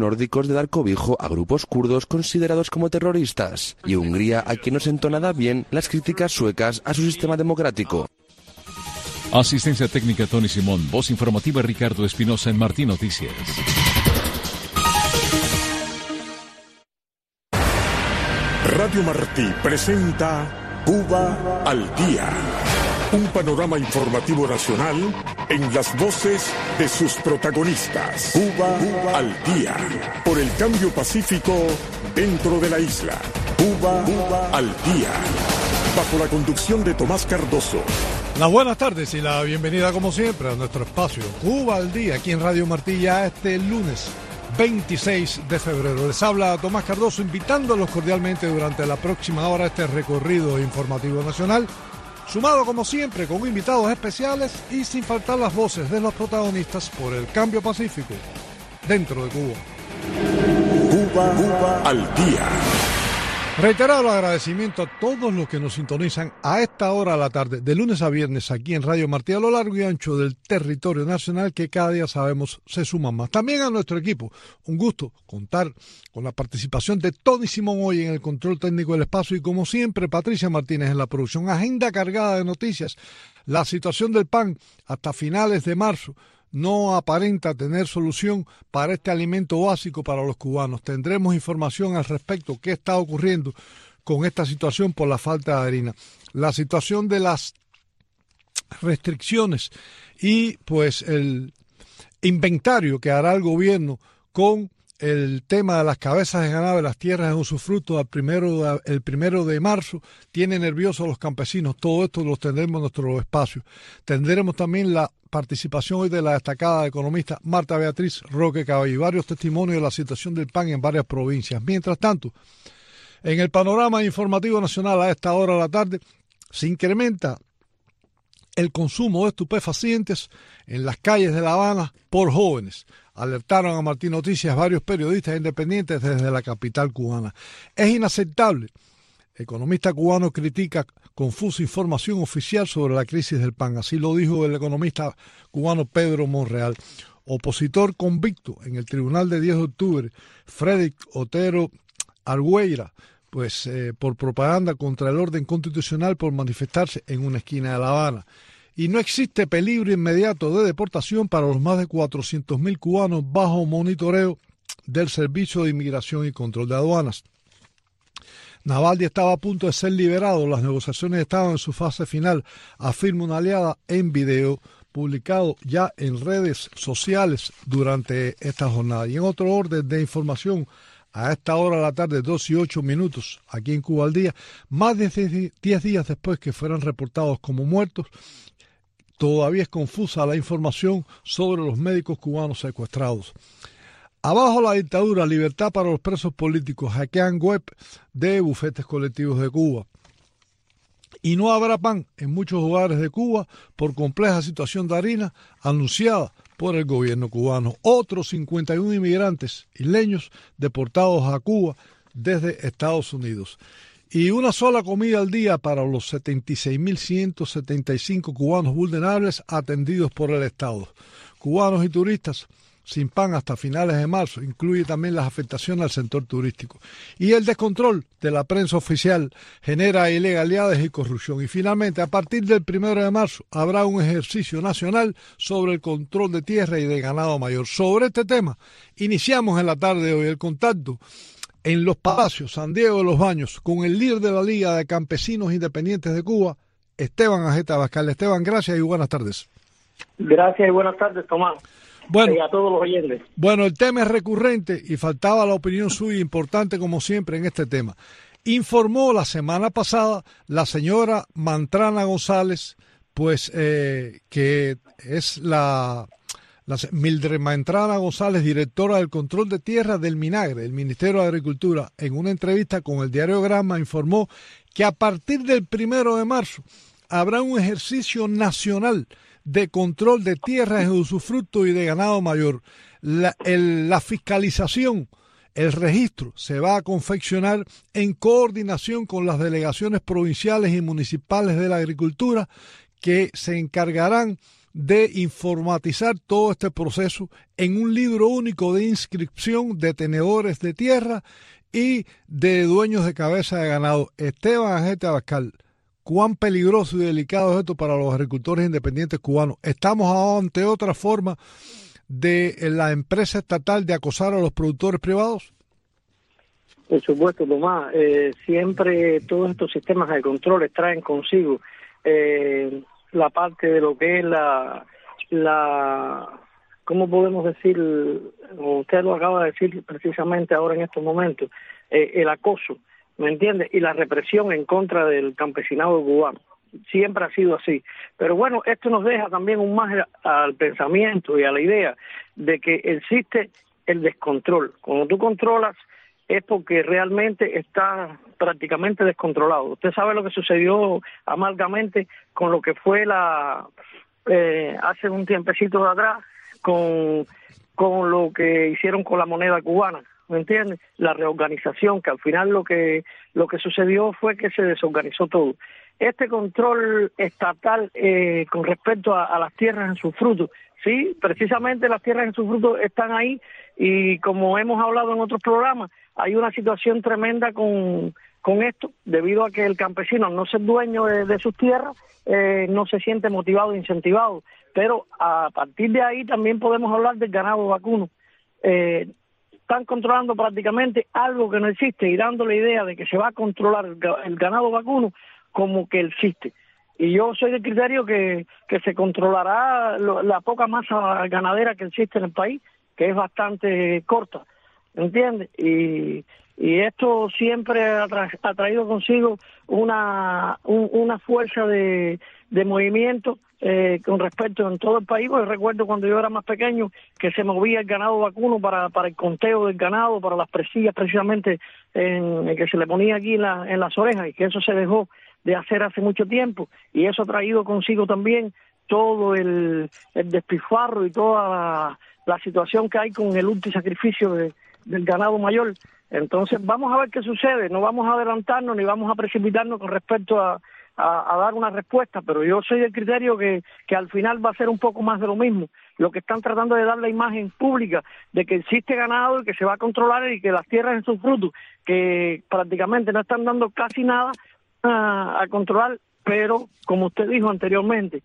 nórdicos de dar cobijo a grupos kurdos considerados como terroristas, y Hungría a quien no sentó nada bien las críticas suecas a su sistema democrático. Asistencia técnica Tony Simón, voz informativa Ricardo Espinosa en Martín Noticias. Radio Martí presenta Cuba al Día. Un panorama informativo nacional en las voces de sus protagonistas. Cuba, al Día. Por el cambio pacífico dentro de la isla. Cuba, al Día. Bajo la conducción de Tomás Cardoso. Las buenas tardes y la bienvenida como siempre a nuestro espacio Cuba al Día aquí en Radio Martilla este lunes 26 de febrero. Les habla Tomás Cardoso invitándolos cordialmente durante la próxima hora a este recorrido informativo nacional, sumado como siempre con invitados especiales y sin faltar las voces de los protagonistas por el cambio pacífico dentro de Cuba. Cuba, Cuba al día. Reiterado el agradecimiento a todos los que nos sintonizan a esta hora de la tarde, de lunes a viernes, aquí en Radio Martí, a lo largo y ancho del territorio nacional, que cada día sabemos se suman más. También a nuestro equipo, un gusto contar con la participación de Tony Simón hoy en el control técnico del espacio y, como siempre, Patricia Martínez en la producción. Agenda cargada de noticias, la situación del PAN hasta finales de marzo no aparenta tener solución para este alimento básico para los cubanos. Tendremos información al respecto, qué está ocurriendo con esta situación por la falta de harina. La situación de las restricciones y pues el inventario que hará el gobierno con el tema de las cabezas de ganado de las tierras en usufructo al el primero de marzo tiene nerviosos a los campesinos. Todo esto lo tendremos en nuestro espacio. Tendremos también la participación hoy de la destacada economista Marta Beatriz Roque Cabello y varios testimonios de la situación del pan en varias provincias. Mientras tanto, en el panorama informativo nacional a esta hora de la tarde se incrementa el consumo de estupefacientes en las calles de La Habana por jóvenes alertaron a Martín Noticias varios periodistas independientes desde la capital cubana. Es inaceptable. Economista cubano critica confusa información oficial sobre la crisis del pan. Así lo dijo el economista cubano Pedro Monreal. Opositor convicto en el tribunal de 10 de octubre, Frederick Otero Argueira, pues eh, por propaganda contra el orden constitucional por manifestarse en una esquina de La Habana y no existe peligro inmediato de deportación para los más de 400.000 cubanos bajo monitoreo del Servicio de Inmigración y Control de Aduanas. Navaldi estaba a punto de ser liberado, las negociaciones estaban en su fase final, afirma una aliada en video publicado ya en redes sociales durante esta jornada. Y en otro orden de información, a esta hora de la tarde, 2 y 8 minutos, aquí en Cuba al día, más de 10 días después que fueran reportados como muertos, Todavía es confusa la información sobre los médicos cubanos secuestrados. Abajo la dictadura, libertad para los presos políticos, hackean web de bufetes colectivos de Cuba. Y no habrá pan en muchos lugares de Cuba por compleja situación de harina anunciada por el gobierno cubano. Otros 51 inmigrantes isleños deportados a Cuba desde Estados Unidos y una sola comida al día para los 76.175 cubanos vulnerables atendidos por el Estado. Cubanos y turistas sin pan hasta finales de marzo, incluye también las afectaciones al sector turístico. Y el descontrol de la prensa oficial genera ilegalidades y corrupción. Y finalmente, a partir del primero de marzo, habrá un ejercicio nacional sobre el control de tierra y de ganado mayor. Sobre este tema, iniciamos en la tarde de hoy el contacto en Los Palacios, San Diego de los Baños, con el líder de la Liga de Campesinos Independientes de Cuba, Esteban Ajeta Bascal. Esteban, gracias y buenas tardes. Gracias y buenas tardes, Tomás. Bueno, y a todos los oyentes. Bueno, el tema es recurrente y faltaba la opinión suya, importante como siempre en este tema. Informó la semana pasada la señora Mantrana González, pues eh, que es la Mildred Entrada González, directora del control de tierra del Minagre, el Ministerio de Agricultura, en una entrevista con el diario Grama informó que a partir del primero de marzo habrá un ejercicio nacional de control de tierras de usufructo y de ganado mayor. La fiscalización, el registro se va a confeccionar en coordinación con las delegaciones provinciales y municipales de la agricultura que se encargarán de informatizar todo este proceso en un libro único de inscripción de tenedores de tierra y de dueños de cabeza de ganado. Esteban Agente Abascal, cuán peligroso y delicado es esto para los agricultores independientes cubanos. Estamos ante otra forma de la empresa estatal de acosar a los productores privados. Por supuesto, Tomás. Eh, siempre todos estos sistemas de control traen consigo eh, la parte de lo que es la, la, ¿cómo podemos decir? Usted lo acaba de decir precisamente ahora en estos momentos, eh, el acoso, ¿me entiende? Y la represión en contra del campesinado cubano. Siempre ha sido así. Pero bueno, esto nos deja también un más al pensamiento y a la idea de que existe el descontrol. Cuando tú controlas es porque realmente está prácticamente descontrolado. Usted sabe lo que sucedió amargamente con lo que fue la eh, hace un tiempecito de atrás con, con lo que hicieron con la moneda cubana, ¿me entiende? La reorganización, que al final lo que lo que sucedió fue que se desorganizó todo. Este control estatal eh, con respecto a, a las tierras en sus frutos, sí, precisamente las tierras en sus frutos están ahí y como hemos hablado en otros programas, hay una situación tremenda con, con esto, debido a que el campesino, no ser dueño de, sus tierras, eh, no se siente motivado incentivado. Pero a partir de ahí también podemos hablar del ganado vacuno. Eh, están controlando prácticamente algo que no existe y dando la idea de que se va a controlar el, ganado vacuno como que existe. Y yo soy del criterio que, que se controlará la poca masa ganadera que existe en el país, que es bastante corta ¿entiendes? Y, y esto siempre ha, traído consigo una, una fuerza de, de movimiento eh, con respecto en todo el país, porque recuerdo cuando yo era más pequeño que se movía el ganado vacuno para, para el conteo del ganado, para las presillas precisamente en, que se le ponía aquí en, la, en las orejas y que eso se dejó de hacer hace mucho tiempo y eso ha traído consigo también todo el, el despifarro y toda la, la situación que hay con el último sacrificio de, del ganado mayor. Entonces vamos a ver qué sucede, no vamos a adelantarnos ni vamos a precipitarnos con respecto a, a, dar una respuesta, pero yo soy del criterio que, que al final va a ser un poco más de lo mismo. Lo que están tratando de dar la imagen pública de que existe ganado y que se va a controlar y que las tierras en sus frutos, que prácticamente no están dando casi nada a controlar, pero como usted dijo anteriormente,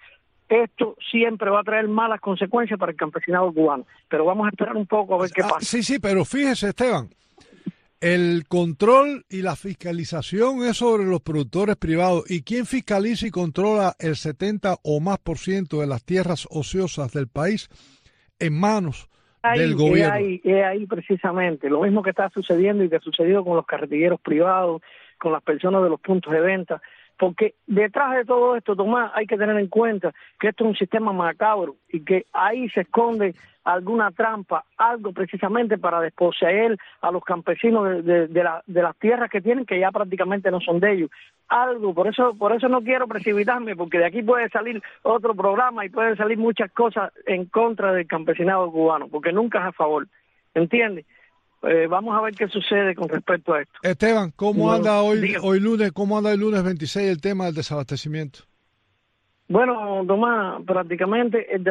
esto siempre va a traer malas consecuencias para el campesinado cubano. Pero vamos a esperar un poco a ver qué ah, pasa. sí, sí, pero fíjese, Esteban, el control y la fiscalización es sobre los productores privados. ¿Y quién fiscaliza y controla el 70 o más por ciento de las tierras ociosas del país en manos del gobierno? Ahí, ahí precisamente, lo mismo que está sucediendo y que ha sucedido con los carretilleros privados, con las personas de los puntos de venta porque detrás de todo esto, Tomás, hay que tener en cuenta que esto es un sistema macabro y que ahí se esconde alguna trampa, algo precisamente para desposeer a los campesinos de, las tierras que tienen, que ya prácticamente no son de ellos. Algo, por eso, por eso no quiero precipitarme, porque de aquí puede salir otro programa y pueden salir muchas cosas en contra del campesinado cubano, porque nunca es a favor. ¿Entiendes? Eh, vamos a ver qué sucede con respecto a esto. Esteban, ¿cómo anda hoy, hoy lunes, cómo anda el lunes 26 el tema del desabastecimiento? Bueno, Tomás, prácticamente el,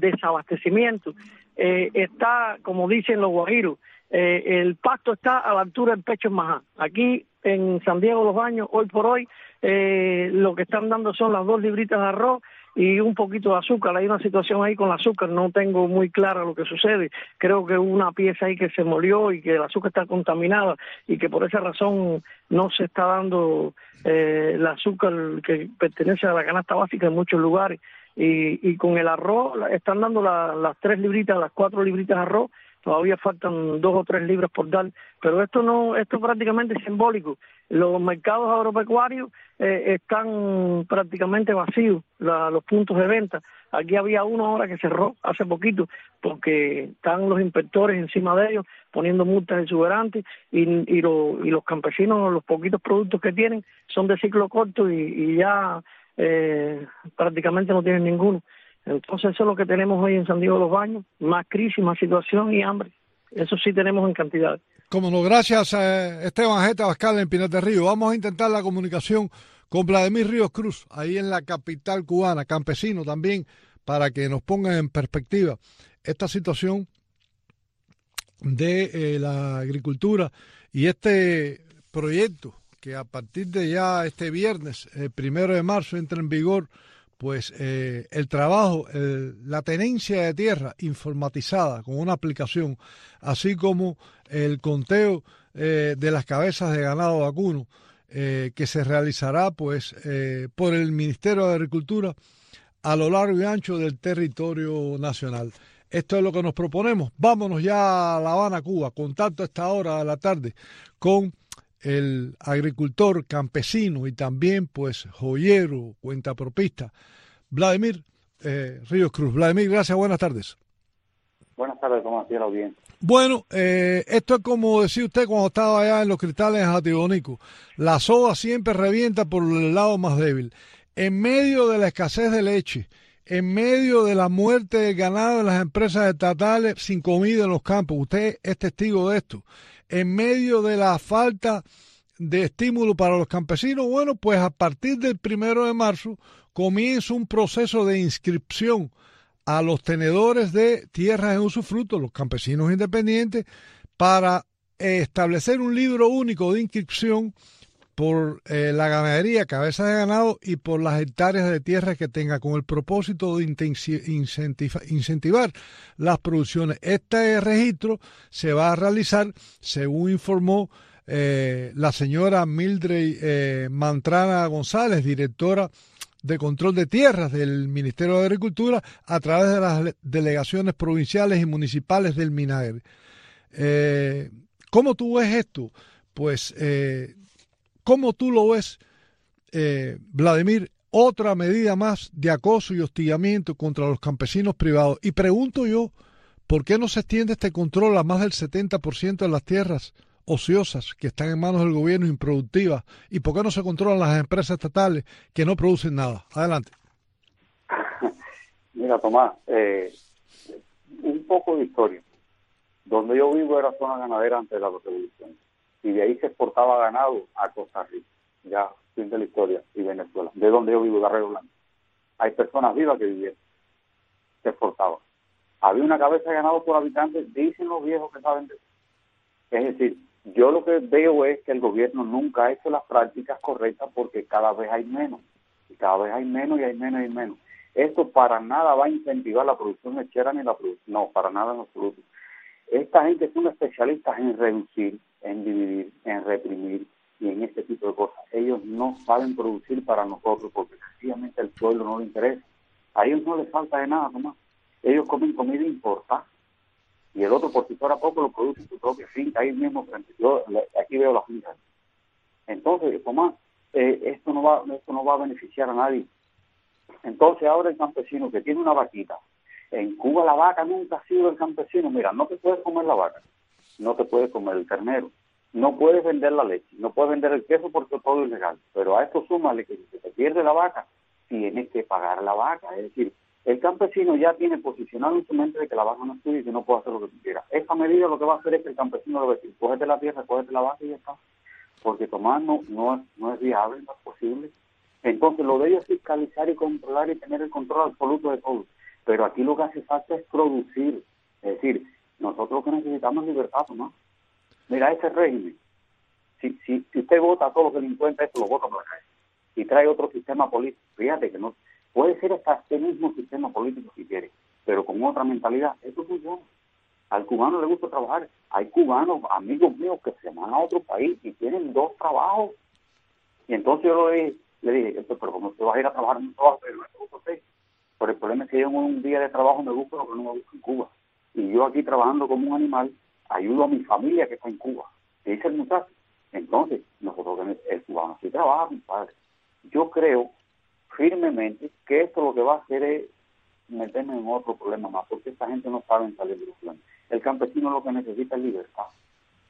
desabastecimiento eh, está, como dicen los guajiros, eh, el pasto está a la altura del pecho en Majá. Aquí en San Diego Los Baños, hoy por hoy, lo que están dando son las dos libritas de arroz y un poquito de azúcar. Hay una situación ahí con el azúcar, no tengo muy claro lo que sucede. Creo que hubo una pieza ahí que se molió y que el azúcar está contaminada y que por esa razón no se está dando eh, el azúcar que pertenece a la canasta básica en muchos lugares. Y, y con el arroz están dando las tres libritas, las cuatro libritas de arroz todavía faltan dos o tres libras por dar, pero esto no, esto prácticamente simbólico. Los mercados agropecuarios eh, están prácticamente vacíos, los puntos de venta. Aquí había uno ahora que cerró hace poquito porque están los inspectores encima de ellos poniendo multas exuberantes y, y, y los campesinos, los poquitos productos que tienen son de ciclo corto y, ya eh, prácticamente no tienen ninguno. Entonces eso es lo que tenemos hoy en San Diego de los Baños, más crisis, más situación y hambre. Eso sí tenemos en cantidad. Como no, gracias eh, Esteban Jeta Bascal en Pinar Río. Vamos a intentar la comunicación con Vladimir Ríos Cruz, ahí en la capital cubana, campesino también, para que nos pongan en perspectiva esta situación de eh, la agricultura y este proyecto que a partir de ya este viernes, el primero de marzo, entra en vigor, pues eh, el trabajo, la tenencia de tierra informatizada con una aplicación, así como el conteo eh, de las cabezas de ganado vacuno, eh, que se realizará pues por el Ministerio de Agricultura a lo largo y ancho del territorio nacional. Esto es lo que nos proponemos. Vámonos ya a La Habana, Cuba. Contacto a esta hora de la tarde con el agricultor campesino y también pues joyero, cuentapropista, Vladimir eh, Ríos Cruz. Vladimir, gracias, buenas tardes. Buenas tardes, ¿cómo bien? Bueno, eh, esto es como decía usted cuando estaba allá en los cristales Jatibonico. La soda siempre revienta por el lado más débil. En medio de la escasez de leche, en medio de la muerte del ganado en las empresas estatales sin comida en los campos, usted es testigo de esto en medio de la falta de estímulo para los campesinos, bueno, pues a partir del primero de marzo comienza un proceso de inscripción a los tenedores de tierras en usufructo, los campesinos independientes, para establecer un libro único de inscripción por eh, la ganadería, cabeza de ganado y por las hectáreas de tierra que tenga, con el propósito de incentivar las producciones. Este registro se va a realizar, según informó eh, la señora Mildred eh, Mantrana González, directora de control de tierras del Ministerio de Agricultura, a través de las delegaciones provinciales y municipales del MINAGRE. ¿Cómo tú ves esto? Pues ¿Cómo tú lo ves, eh, Vladimir? Otra medida más de acoso y hostigamiento contra los campesinos privados. Y pregunto yo, ¿por qué no se extiende este control a más del 70% de las tierras ociosas que están en manos del gobierno improductivas? ¿Y por qué no se controlan las empresas estatales que no producen nada? Adelante. Mira, Tomás, eh, un poco de historia. Donde yo vivo era zona ganadera antes de la revolución y de ahí se exportaba ganado a Costa Rica, ya fin de la historia, y Venezuela, de donde yo vivo, Barrio Blanco. Hay personas vivas que vivieron, se exportaba. Había una cabeza de ganado por habitante, dicen los viejos que saben de eso. Es decir, yo lo que veo es que el gobierno nunca ha hecho las prácticas correctas porque cada vez hay menos, y cada vez hay menos y hay menos y menos. Esto para nada va a incentivar la producción lechera ni la producción, no, para nada en absoluto. Esta gente son especialistas en reducir, en dividir, en reprimir y en este tipo de cosas. Ellos no saben producir para nosotros porque sencillamente el pueblo no le interesa. A ellos no les falta de nada, Tomás. Ellos comen comida importada y el otro, por si fuera poco, lo produce en su propia finca, ahí mismo frente. Yo aquí veo la finca. Entonces, Tomás, eh, esto, no va, esto no va a beneficiar a nadie. Entonces, ahora el campesino que tiene una vaquita, en Cuba la vaca nunca ha sido el campesino. Mira, no te puedes comer la vaca, no te puedes comer el ternero, no puedes vender la leche, no puedes vender el queso porque todo es ilegal. Pero a esto súmale que si se pierde la vaca, tienes que pagar la vaca. Es decir, el campesino ya tiene posicionado en su mente de que la vaca no es tuya y que no puede hacer lo que tú quieras. Esa medida lo que va a hacer es que el campesino le va a decir, cógete la tierra, cógete la vaca y ya está. Porque tomar no, no, es, no es viable, no es posible. Entonces lo de ellos es fiscalizar y controlar y tener el control absoluto de todo. Pero aquí lo que hace falta es producir. Es decir, nosotros que necesitamos es libertad, ¿no? Mira, ese régimen, si, si, si usted vota a todos los delincuentes, esto lo vota por la. Y trae otro sistema político, fíjate que no puede ser hasta este mismo sistema político si quiere, pero con otra mentalidad, esto funciona. Al cubano le gusta trabajar. Hay cubanos, amigos míos, que se van a otro país y tienen dos trabajos. Y entonces yo le dije, le dije pero como usted va a ir a trabajar en un trabajo, pero no es pero el problema es que yo en un día de trabajo me busco lo que no me busco en Cuba. Y yo aquí trabajando como un animal, ayudo a mi familia que está en Cuba. ¿Qué dice el muchacho? Entonces, nosotros, el cubano sí trabaja, mi padre. Yo creo firmemente que esto lo que va a hacer es meterme en otro problema más, porque esta gente no sabe salir de los El campesino lo que necesita es libertad.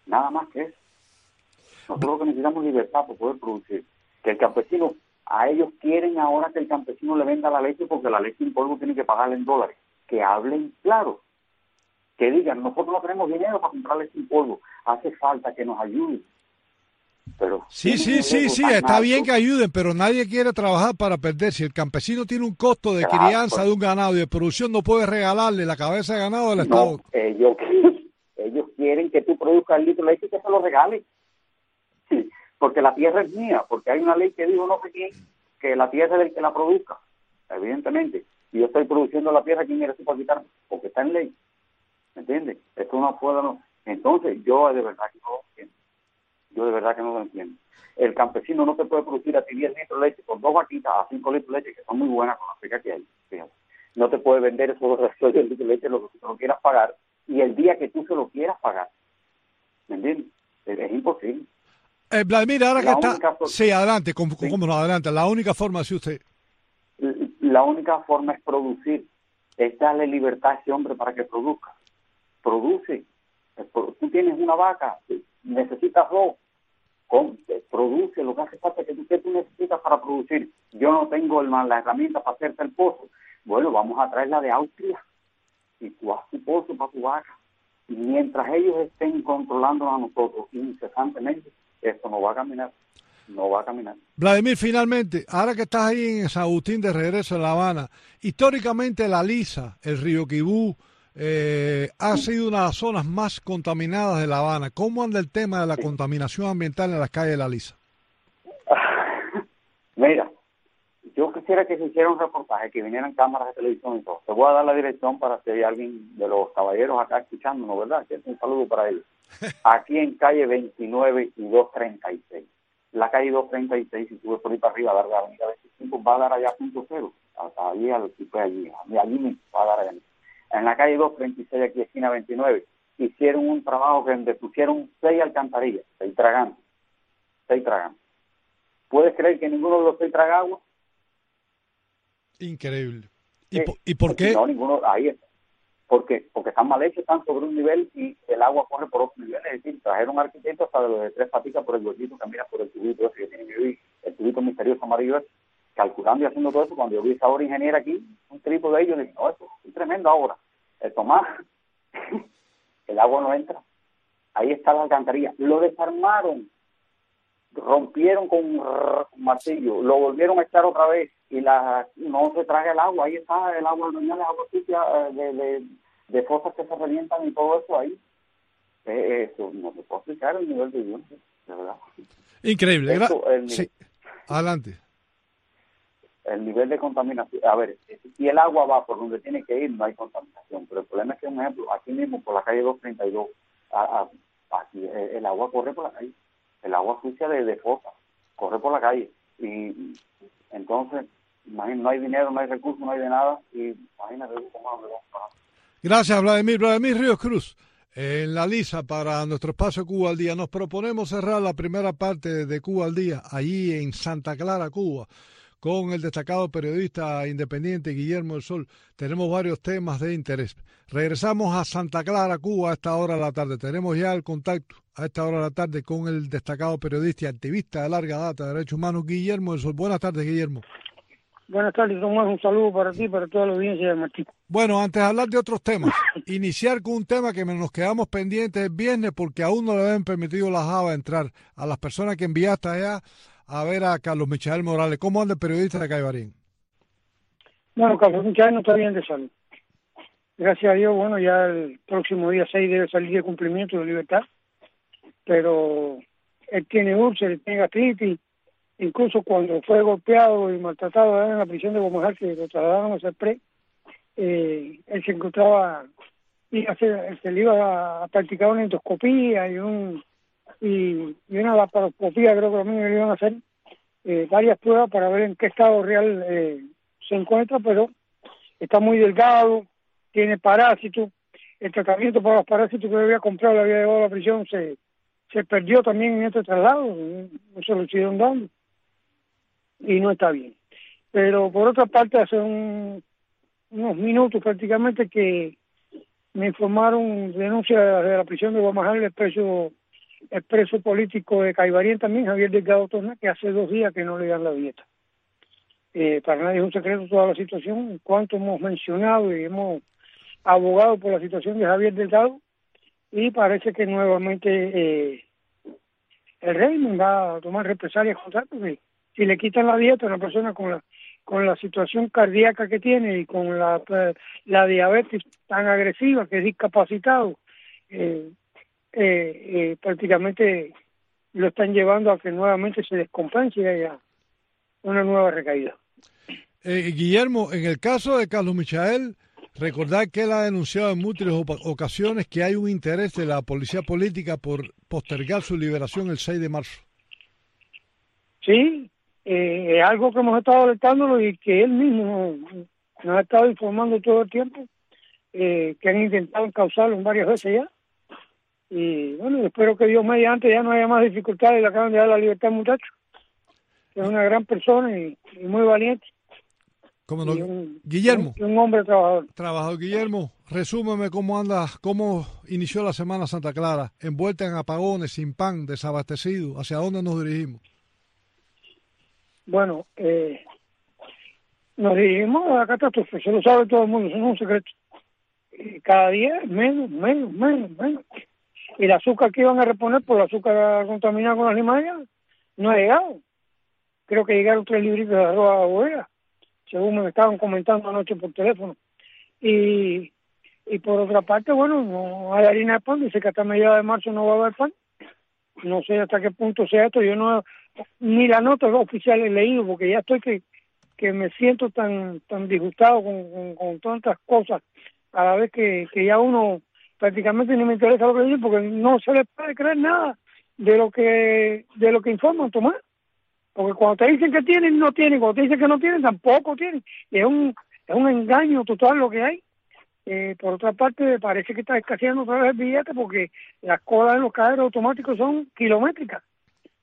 Nada más que eso. Nosotros lo que necesitamos es libertad para poder producir. Que el campesino a ellos quieren ahora que el campesino le venda la leche porque la leche en polvo tiene que pagarle en dólares. Que hablen claro. Que digan, nosotros no tenemos dinero para comprar leche en polvo. Hace falta que nos ayuden. Pero Sí, sí, un sí, sí, está alto. bien que ayuden, pero nadie quiere trabajar para perder. Si el campesino tiene un costo de Claro, crianza pues. de un ganado y de producción, no puede regalarle la cabeza de ganado al No, Estado. ellos, ellos quieren que tú produzcas el litro de leche y que se lo regales. Sí, porque la tierra es mía, porque hay una ley que dijo no sé quién que la tierra es del que la produzca, evidentemente. Y yo estoy produciendo la tierra, ¿quién eres tú para quitarme? Porque está en ley. ¿Me entiendes? Esto no puede... No. Entonces, yo de verdad que no lo entiendo. Yo de verdad que no lo entiendo. El campesino no te puede producir a ti 10 litros de leche con dos vaquitas a 5 litros de leche, que son muy buenas con la frica que hay. fíjate. No te puede vender esos restos de litros de leche lo que tú no quieras pagar y el día que tú se lo quieras pagar. ¿Me entiendes? Es, es imposible. Eh, Vladimir, ahora que está... for- Sí, adelante, como, Sí. cómo no, adelante. La única forma, si usted... La única forma es producir, es darle libertad a ese hombre para que produzca. Produce. Eh, Tú tienes una vaca, eh, necesitas dos, eh, produce lo que hace falta que tú, que tú necesitas para producir. Yo no tengo el- la herramienta para hacerte el pozo. Bueno, vamos a traerla de Austria y tú haz tu pozo para tu vaca. Y mientras ellos estén controlando a nosotros incesantemente, esto no va a caminar. No va a caminar. Vladimir, finalmente, ahora que estás ahí en San Agustín de regreso en La Habana, históricamente la Lisa, el río Quibú, eh, ha sido una de las zonas más contaminadas de La Habana. ¿Cómo anda el tema de la contaminación ambiental en las calles de la Lisa? Mira, yo quisiera que se hiciera un reportaje, que vinieran cámaras de televisión y todo. Te voy a dar la dirección para si hay alguien de los caballeros acá escuchándonos, ¿verdad? Que es un saludo para ellos. Aquí en calle 29 y 236. La calle 236, si sube por ahí para arriba, a dar la avenida 25, va a dar allá a punto cero. Hasta allí, al allí, allí mismo va a dar allá. En la calle 236, aquí esquina 29, hicieron un trabajo que donde pusieron seis alcantarillas, seis tragando, seis tragando. ¿Puedes creer que ninguno de los seis traga agua? Increíble. ¿Y, Sí. y por qué? No, ninguno, ahí está. Porque, porque están mal hechos, están sobre un nivel y el agua corre por otro nivel. Es decir, trajeron arquitectos hasta de los de tres patitas por el huequito, camina por el tubito ese que tiene que vivir, el tubito misterioso amarillo ese, calculando y haciendo todo eso. Cuando yo vi esa obra ingeniera aquí, un tripo de ellos, dije, no, esto es tremenda obra. El Tomás, el agua no entra. Ahí está la alcantarilla. Lo desarmaron, rompieron con un martillo, lo volvieron a echar otra vez y la no se traga el agua. Ahí está el agua, el agua sucia eh, de, de, de fosas que se revientan y todo eso ahí. Eh, eso no se puede explicar el nivel de violencia, de verdad. Increíble. Eso, el- sí. Adelante. El nivel de contaminación, a ver, si el agua va por donde tiene que ir, no hay contaminación, pero el problema es que, un ejemplo, aquí mismo por la calle 232, a, a- aquí eh, el agua corre por la calle, el agua sucia de, de fosa, corre por la calle, y entonces, imagínate, no hay dinero, no hay recursos, no hay de nada, y imagínate cómo vamos. Gracias, Vladimir. Vladimir Ríos Cruz. En la lisa para nuestro espacio Cuba al Día nos proponemos cerrar la primera parte de Cuba al Día allí en Santa Clara, Cuba, con el destacado periodista independiente Guillermo del Sol. Tenemos varios temas de interés. Regresamos a Santa Clara, Cuba a esta hora de la tarde. Tenemos ya el contacto a esta hora de la tarde con el destacado periodista y activista de larga data de derechos humanos Guillermo del Sol. Buenas tardes, Guillermo. Buenas tardes, Tomás. Un saludo para ti y para toda la audiencia de Martín. Bueno, antes de hablar de otros temas, iniciar con un tema que nos quedamos pendientes el viernes porque aún no le habían permitido la JAVA entrar a las personas que enviaste allá a ver a Carlos Michael Morales. ¿Cómo anda el periodista de Caibarín? Bueno, Carlos Michael no está bien de salud. Gracias a Dios, bueno, ya el próximo día 6 debe salir de cumplimiento de libertad, pero él tiene úlceras, tiene gastritis, incluso cuando fue golpeado y maltratado en la prisión de Bomajal, que lo trasladaron a CEPRE, eh, él se encontraba, y se le iba a practicar una endoscopía y un y, y una laparoscopía, creo que también le iban a hacer eh, varias pruebas para ver en qué estado real eh, se encuentra, pero está muy delgado, tiene parásitos, el tratamiento para los parásitos que había comprado, le había llevado a la prisión, se, se perdió también en este traslado, no se lo hicieron dando, y no está bien. Pero por otra parte, hace un, unos minutos prácticamente que me informaron denuncia de la prisión de Guamajal, el preso, el preso político de Caibarien también, Javier Delgado Torna, que hace dos días que no le dan la dieta. Eh, para nadie es un secreto toda la situación, cuánto hemos mencionado y hemos abogado por la situación de Javier Delgado y parece que nuevamente eh, el régimen va a tomar represalias contra porque si le quitan la dieta a una persona con la con la situación cardíaca que tiene y con la, la diabetes tan agresiva que es discapacitado, eh, eh, eh, prácticamente lo están llevando a que nuevamente se descompense y haya una nueva recaída. Eh, Guillermo, en el caso de Carlos Michael, recordar que él ha denunciado en múltiples ocasiones que hay un interés de la policía política por postergar su liberación el 6 de marzo. Sí, eh, es algo que hemos estado alertándolo y que él mismo nos ha estado informando todo el tiempo, eh, que han intentado causarlo varias veces ya. Y bueno, espero que Dios mediante ya no haya más dificultades y le acaban de dar la libertad muchacho, es una gran persona y, muy valiente. ¿Cómo no? Guillermo. un hombre trabajador. Trabajador. Guillermo, resúmeme cómo anda, cómo inició la Semana Santa Clara, envuelta en apagones, sin pan, desabastecido, ¿hacia dónde nos dirigimos? Bueno, eh, nos dirigimos a la catástrofe, se lo sabe todo el mundo, eso no es un secreto. cada día menos, menos, menos, menos. El azúcar que iban a reponer por el azúcar contaminado con limayas no ha llegado. Creo que llegaron tres libritos de arroz a según me estaban comentando anoche por teléfono. Y, y por otra parte, bueno, no hay harina de pan, dice que hasta mediados de marzo no va a haber pan. No sé hasta qué punto sea esto, yo no ni la nota oficial he leído porque ya estoy que, que me siento tan tan disgustado con, con, tantas cosas a la vez que, que ya uno prácticamente ni me interesa lo que dice porque no se le puede creer nada de lo que de lo que informan Tomás. Porque cuando te dicen que tienen no tienen. Cuando te dicen que no tienen tampoco tienen. Y es un es un engaño total lo que hay. Eh, por otra parte parece que está escaseando otra vez el billete porque las colas de los cajeros automáticos son kilométricas.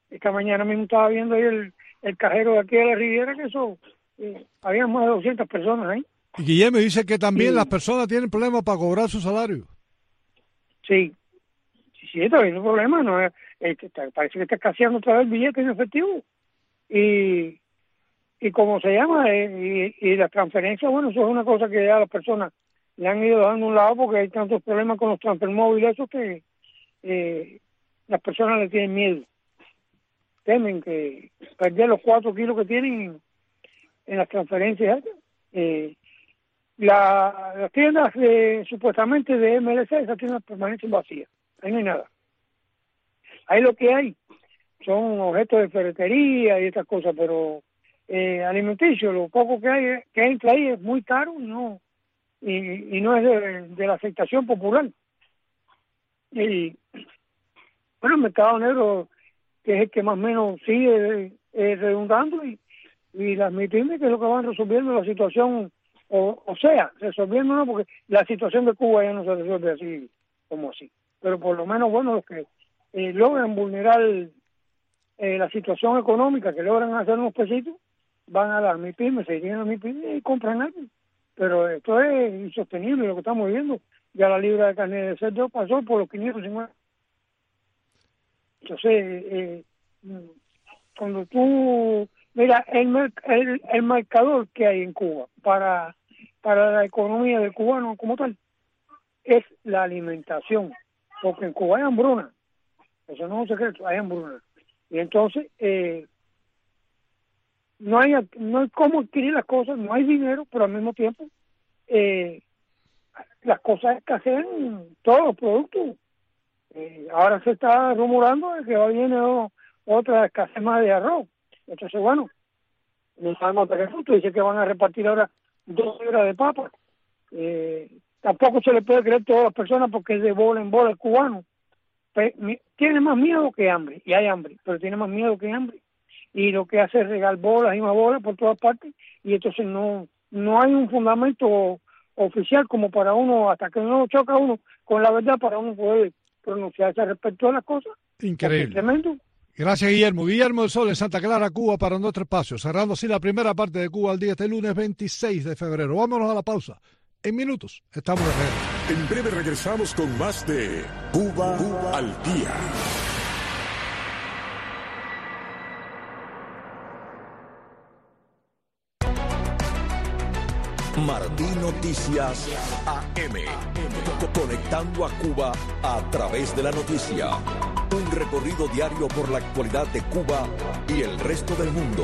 Esta mañana mismo estaba viendo ahí el, el cajero de aquí de la Riviera, que eso, eh, había más de 200 personas ahí. Y Guillermo dice que también las personas tienen problemas para cobrar su salario. Sí, sí, sí, está habiendo problemas, no, este, parece que está escaseando otra el billete en efectivo. Y, y como se llama, eh, y, y la transferencia, bueno, eso es una cosa que ya las personas le han ido dando un lado porque hay tantos problemas con los transfermóviles, eso que eh, las personas le tienen miedo temen que perder los cuatro kilos que tienen en las transferencias. Eh, la, las tiendas supuestamente de MLC, esas tiendas permanecen vacías, ahí no hay nada. Ahí lo que hay son objetos de ferretería y estas cosas, pero eh, alimenticio, lo poco que hay que entra ahí es muy caro y no y, y no es de, de la aceptación popular. Y bueno, el mercado negro que es el que más o menos sigue eh, redundando y, y las MIPIMES que es lo que van resolviendo la situación, o, o sea, resolviendo no, porque la situación de Cuba ya no se resuelve así como así, pero por lo menos, bueno, los que eh, logran vulnerar eh, la situación económica, que logran hacer unos pesitos, van a las MIPIMES, se irían a MIPIMES y compran algo. Pero esto es insostenible lo que estamos viendo. Ya la libra de carne de cerdo pasó por los 550 entonces, eh, cuando tú, mira, el, el, el marcador que hay en Cuba para, para la economía del cubano como tal es la alimentación, porque en Cuba hay hambruna, eso no es un secreto, hay hambruna. Y entonces, eh, no hay no hay cómo adquirir las cosas, no hay dinero, pero al mismo tiempo eh, las cosas escasean todos los productos eh, ahora se está rumorando de que va viene otra escasez más de arroz. Entonces, bueno, no sabemos hasta qué punto. Dice que van a repartir ahora dos libras de papa. Eh, tampoco se le puede creer a todas las personas porque es de bola en bola el cubano. tiene más miedo que hambre, y hay hambre, pero tiene más miedo que hambre. Y lo que hace es regar bolas y más bolas por todas partes, y entonces no, no hay un fundamento oficial como para uno, hasta que no choca uno con la verdad, para uno poder pronunciarse respecto a las cosas. Increíble. Tremendo. Gracias, Guillermo. Guillermo del Sol en Santa Clara, Cuba, para nuestro espacio. Cerrando así la primera parte de Cuba al día este lunes 26 de febrero. Vámonos a la pausa. En minutos estamos de regreso. En breve regresamos con más de Cuba, Cuba al día. Martín Noticias AM. Conectando a Cuba a través de la noticia. Un recorrido diario por la actualidad de Cuba y el resto del mundo.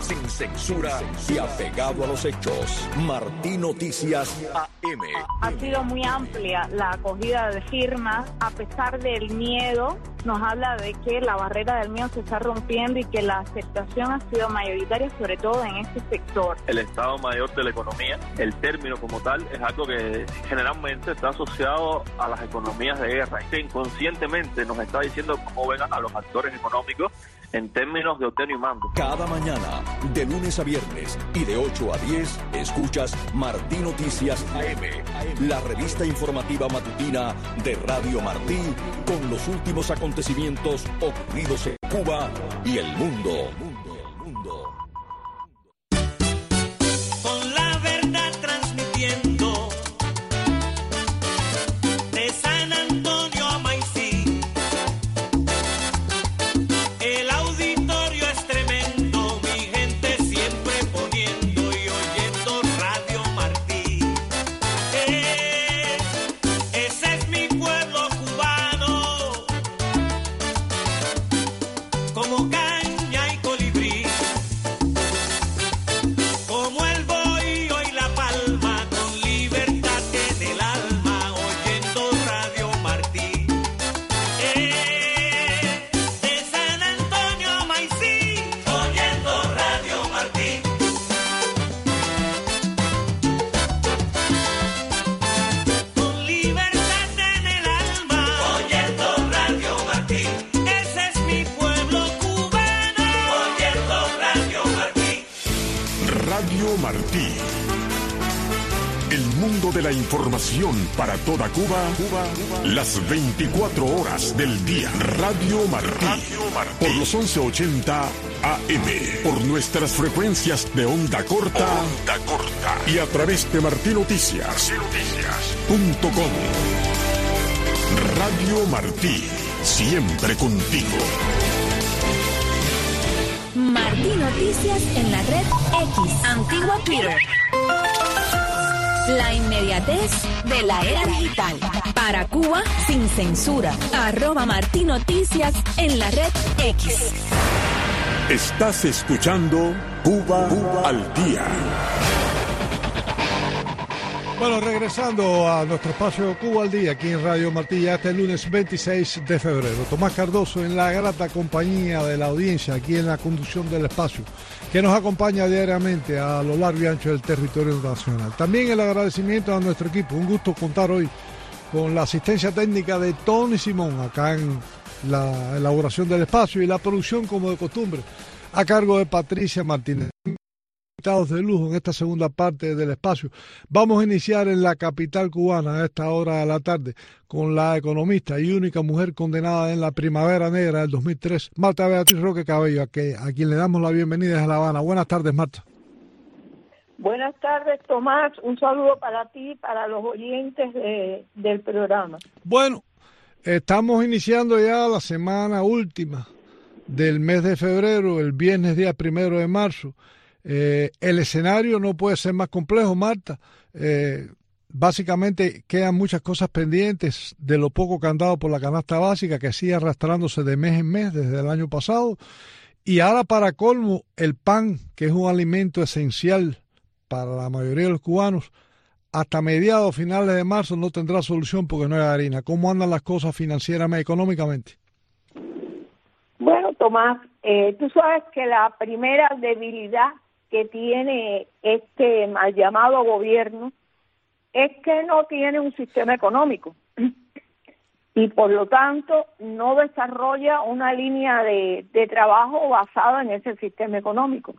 Sin censura y apegado a los hechos. Martín Noticias AM. Ha sido muy amplia la acogida de firmas a pesar del miedo nos habla de que la barrera del miedo se está rompiendo y que la aceptación ha sido mayoritaria, sobre todo en este sector. El Estado Mayor de la Economía, el término como tal, es algo que generalmente está asociado a las economías de guerra. Que inconscientemente nos está diciendo cómo ven a los actores económicos en términos de obtenio y mando. Cada mañana, de lunes a viernes y de 8 a 10, escuchas Martín Noticias AM, la revista informativa matutina de Radio Martí con los últimos acontecimientos ocurridos en Cuba y el mundo. Cuba, Cuba, las 24 horas del día. Radio Martí. Por los 1180 AM. Por nuestras frecuencias de onda corta. Onda corta. Y a través de martinoticias. Punto com. Radio Martí. Siempre contigo. Martí Noticias en la red X, antigua Twitter. La inmediatez de la era digital. Para Cuba sin censura. Arroba Martí Noticias en la red X. Estás escuchando Cuba, al día. Bueno, regresando a nuestro espacio Cuba al Día, aquí en Radio Martilla, este lunes 26 de febrero. Tomás Cardoso en la grata compañía de la audiencia, aquí en la conducción del espacio, que nos acompaña diariamente a lo largo y ancho del territorio nacional. También el agradecimiento a nuestro equipo. Un gusto contar hoy con la asistencia técnica de Tony Simón, acá en la elaboración del espacio y la producción, como de costumbre, a cargo de Patricia Martínez de lujo en esta segunda parte del espacio. Vamos a iniciar en la capital cubana a esta hora de la tarde con la economista y única mujer condenada en la Primavera Negra del 2003, Marta Beatriz Roque Cabello, a, que, a quien le damos la bienvenida desde La Habana. Buenas tardes, Marta. Buenas tardes, Tomás. Un saludo para ti, para los oyentes de- del programa. Bueno, estamos iniciando ya la semana última del mes de febrero, el viernes día primero de marzo. Eh, el escenario no puede ser más complejo, Marta. Eh, básicamente quedan muchas cosas pendientes de lo poco que han dado por la canasta básica, que sigue arrastrándose de mes en mes desde el año pasado. Y ahora para colmo, el pan, que es un alimento esencial para la mayoría de los cubanos, hasta mediados finales de marzo no tendrá solución porque no hay harina. ¿Cómo andan las cosas financieramente, económicamente? Bueno, Tomás, eh, tú sabes que la primera debilidad que tiene este mal llamado gobierno es que no tiene un sistema económico y por lo tanto no desarrolla una línea de, trabajo basada en ese sistema económico.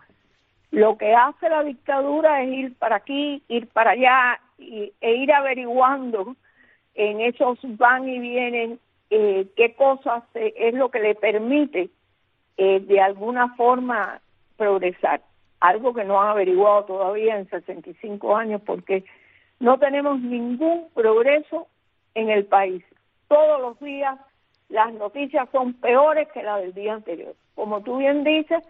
Lo que hace la dictadura es ir para aquí, ir para allá y, e ir averiguando en esos van y vienen eh, qué cosas es lo que le permite eh, de alguna forma progresar. Algo que no han averiguado todavía en 65 años porque no tenemos ningún progreso en el país. Todos los días las noticias son peores que las del día anterior. Como tú bien dices,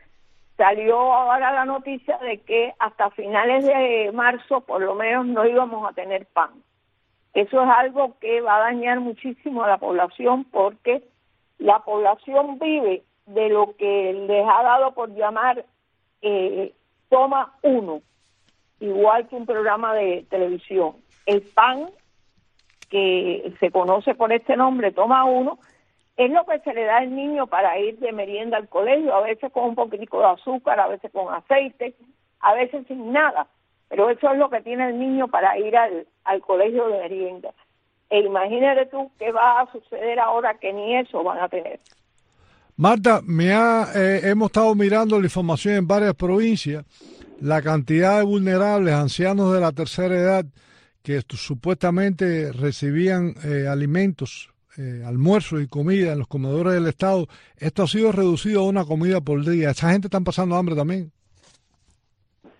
salió ahora la noticia de que hasta finales de marzo por lo menos no íbamos a tener pan. Eso es algo que va a dañar muchísimo a la población porque la población vive de lo que les ha dado por llamar eh, toma uno, igual que un programa de televisión. El pan, que se conoce por este nombre, toma uno, es lo que se le da al niño para ir de merienda al colegio, a veces con un poquitico de azúcar, a veces con aceite, a veces sin nada. Pero eso es lo que tiene el niño para ir al, al colegio de merienda. E imagínate tú qué va a suceder ahora que ni eso van a tener. Marta, me ha, eh, hemos estado mirando la información en varias provincias, la cantidad de vulnerables, ancianos de la tercera edad, que supuestamente recibían eh, alimentos, eh, almuerzos y comida en los comedores del Estado, esto ha sido reducido a una comida por día. Esa gente está pasando hambre también.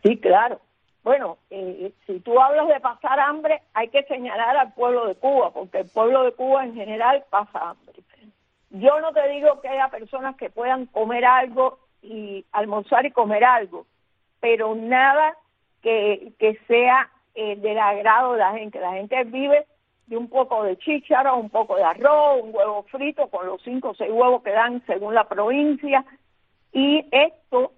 Sí, claro. Bueno, eh, si tú hablas de pasar hambre, hay que señalar al pueblo de Cuba, porque el pueblo de Cuba en general pasa hambre. Yo no te digo que haya personas que puedan comer algo y almorzar y comer algo, pero nada que, que sea eh, del agrado de la gente. La gente vive de un poco de chícharo, un poco de arroz, un huevo frito con los cinco o seis huevos que dan según la provincia. Y esto,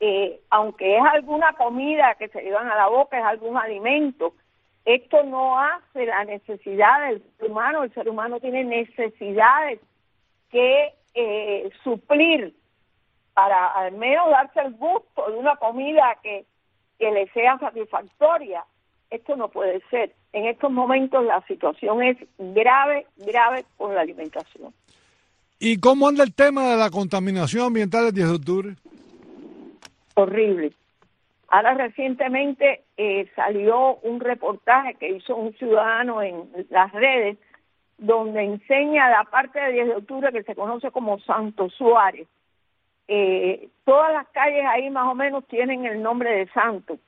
eh, aunque es alguna comida que se llevan a la boca, es algún alimento, esto no hace la necesidad del ser humano. El ser humano tiene necesidades que eh, suplir para al menos darse el gusto de una comida que, que le sea satisfactoria. Esto no puede ser. En estos momentos la situación es grave, grave con la alimentación. ¿Y cómo anda el tema de la contaminación ambiental el 10 de octubre? Horrible. Ahora recientemente eh, salió un reportaje que hizo un ciudadano en las redes donde enseña la parte de 10 de octubre que se conoce como Santo Suárez. Eh, todas las calles ahí más o menos tienen el nombre de santo.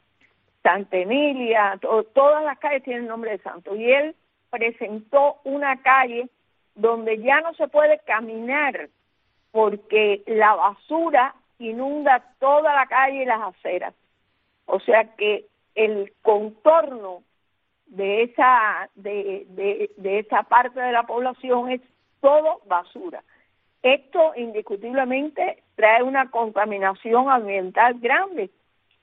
Santa Emilia, to- todas las calles tienen nombre de santo. Y él presentó una calle donde ya no se puede caminar porque la basura inunda toda la calle y las aceras. O sea que el contorno de esa de, de, de esa parte de la población es todo basura. Esto indiscutiblemente trae una contaminación ambiental grande,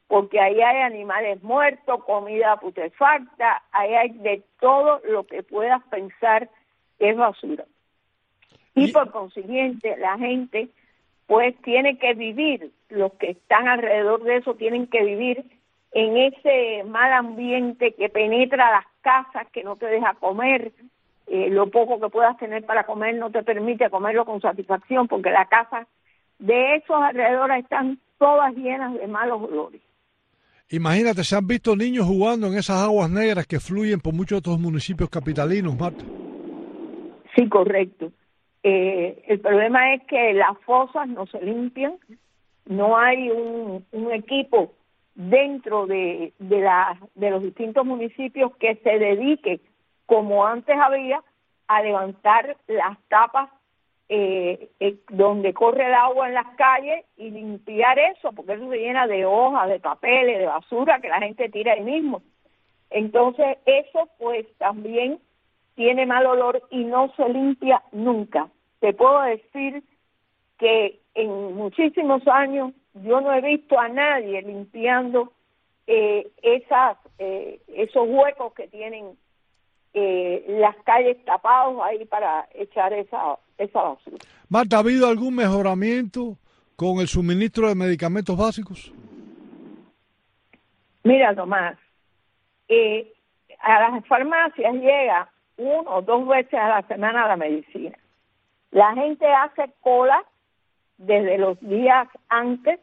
porque ahí hay animales muertos, comida putrefacta, ahí hay de todo lo que puedas pensar que es basura. Y por consiguiente, la gente pues tiene que vivir, los que están alrededor de eso tienen que vivir en ese mal ambiente que penetra las casas, que no te deja comer, eh, lo poco que puedas tener para comer no te permite comerlo con satisfacción, porque las casas de esos alrededores están todas llenas de malos olores. Imagínate, se han visto niños jugando en esas aguas negras que fluyen por muchos otros municipios capitalinos, Marta. Sí, correcto. Eh, el problema es que las fosas no se limpian, no hay un, un equipo dentro de, de, de los distintos municipios que se dedique, como antes había, a levantar las tapas eh, eh, donde corre el agua en las calles y limpiar eso, porque eso se llena de hojas, de papeles, de basura que la gente tira ahí mismo. Entonces, eso pues también tiene mal olor y no se limpia nunca. Te puedo decir que en muchísimos años yo no he visto a nadie limpiando eh, esas eh, esos huecos que tienen eh, las calles tapados ahí para echar esa esa basura. Marta, ¿ha habido algún mejoramiento con el suministro de medicamentos básicos? Mira nomás, eh, a las farmacias llega uno o dos veces a la semana la medicina. La gente hace cola desde los días antes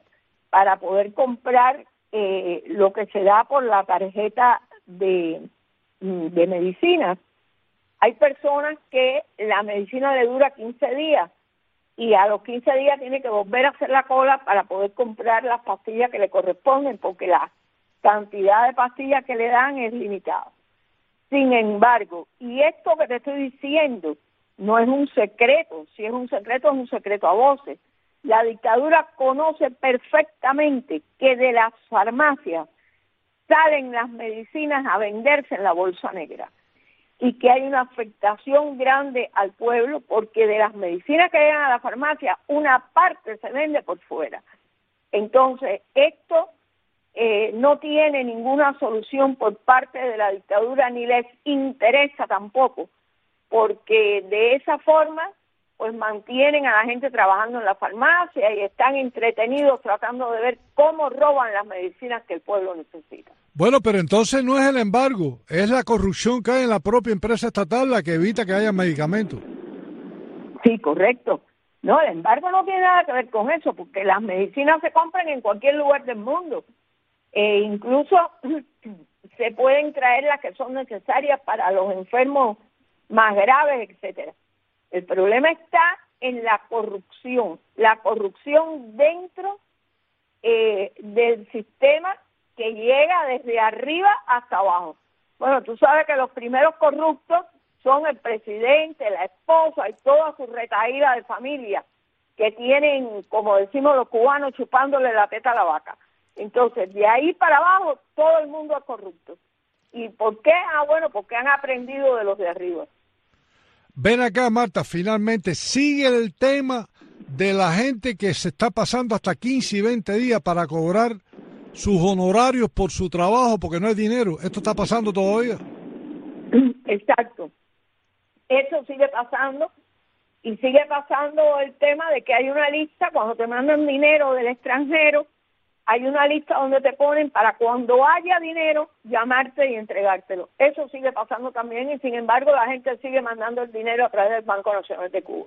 para poder comprar eh, lo que se da por la tarjeta de, de medicinas. Hay personas que la medicina le dura 15 días y a los 15 días tiene que volver a hacer la cola para poder comprar las pastillas que le corresponden porque la cantidad de pastillas que le dan es limitada. Sin embargo, y esto que te estoy diciendo no es un secreto, si es un secreto es un secreto a voces. La dictadura conoce perfectamente que de las farmacias salen las medicinas a venderse en la bolsa negra. y que hay una afectación grande al pueblo porque de las medicinas que llegan a la farmacia, una parte se vende por fuera. Entonces, esto eh, no tiene ninguna solución por parte de la dictadura ni les interesa tampoco, porque de esa forma pues mantienen a la gente trabajando en la farmacia y están entretenidos tratando de ver cómo roban las medicinas que el pueblo necesita. Bueno, pero entonces no es el embargo, es la corrupción que hay en la propia empresa estatal la que evita que haya medicamentos. Sí, correcto. No, el embargo no tiene nada que ver con eso, porque las medicinas se compran en cualquier lugar del mundo. E incluso se pueden traer las que son necesarias para los enfermos más graves, etcétera. El problema está en la corrupción, la corrupción dentro eh, del sistema que llega desde arriba hasta abajo. Bueno, tú sabes que los primeros corruptos son el presidente, la esposa y toda su retaída de familia, que tienen, como decimos los cubanos, chupándole la teta a la vaca. Entonces, de ahí para abajo, todo el mundo es corrupto. ¿Y por qué? Ah, bueno, porque han aprendido de los de arriba. Ven acá, Marta, finalmente sigue el tema de la gente que se está pasando hasta 15 y 20 días para cobrar sus honorarios por su trabajo porque no hay dinero. ¿Esto está pasando todavía? Exacto. Eso sigue pasando y sigue pasando el tema de que hay una lista cuando te mandan dinero del extranjero hay una lista donde te ponen para cuando haya dinero llamarte y entregártelo. Eso sigue pasando también y sin embargo la gente sigue mandando el dinero a través del Banco Nacional de Cuba.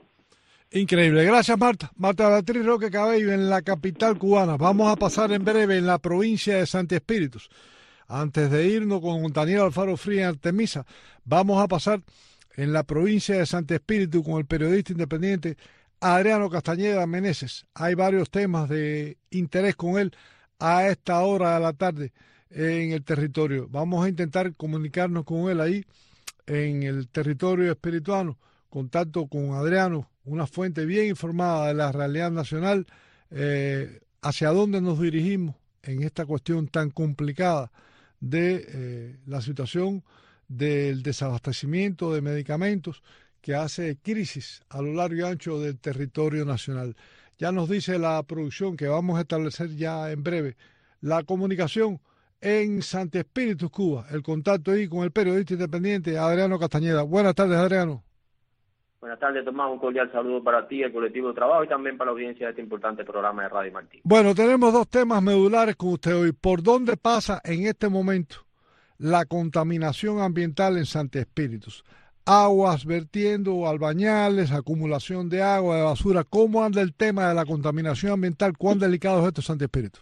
Increíble. Gracias, Marta. Marta Beatriz Roque Cabello en la capital cubana. Vamos a pasar en breve en la provincia de Santi Espíritus. Antes de irnos con Daniel Alfaro Fría en Artemisa, vamos a pasar en la provincia de Santi Espíritu con el periodista independiente Adriano Castañeda Meneses. Hay varios temas de interés con él a esta hora de la tarde en el territorio. Vamos a intentar comunicarnos con él ahí en el territorio espirituano. Contacto con Adriano, una fuente bien informada de la realidad nacional, eh, hacia dónde nos dirigimos en esta cuestión tan complicada de eh, la situación del desabastecimiento de medicamentos que hace crisis a lo largo y ancho del territorio nacional. Ya nos dice la producción que vamos a establecer ya en breve la comunicación en Santi Espíritu, Cuba. El contacto ahí con el periodista independiente Adriano Castañeda. Buenas tardes, Adriano. Buenas tardes, Tomás. Un cordial saludo para ti, el colectivo de trabajo y también para la audiencia de este importante programa de Radio Martín. Bueno, tenemos dos temas medulares con usted hoy. ¿Por dónde pasa en este momento la contaminación ambiental en Santi Espíritus? Aguas vertiendo, albañales, acumulación de agua, de basura. ¿Cómo anda el tema de la contaminación ambiental? ¿Cuán delicado es esto, Santi Espíritu?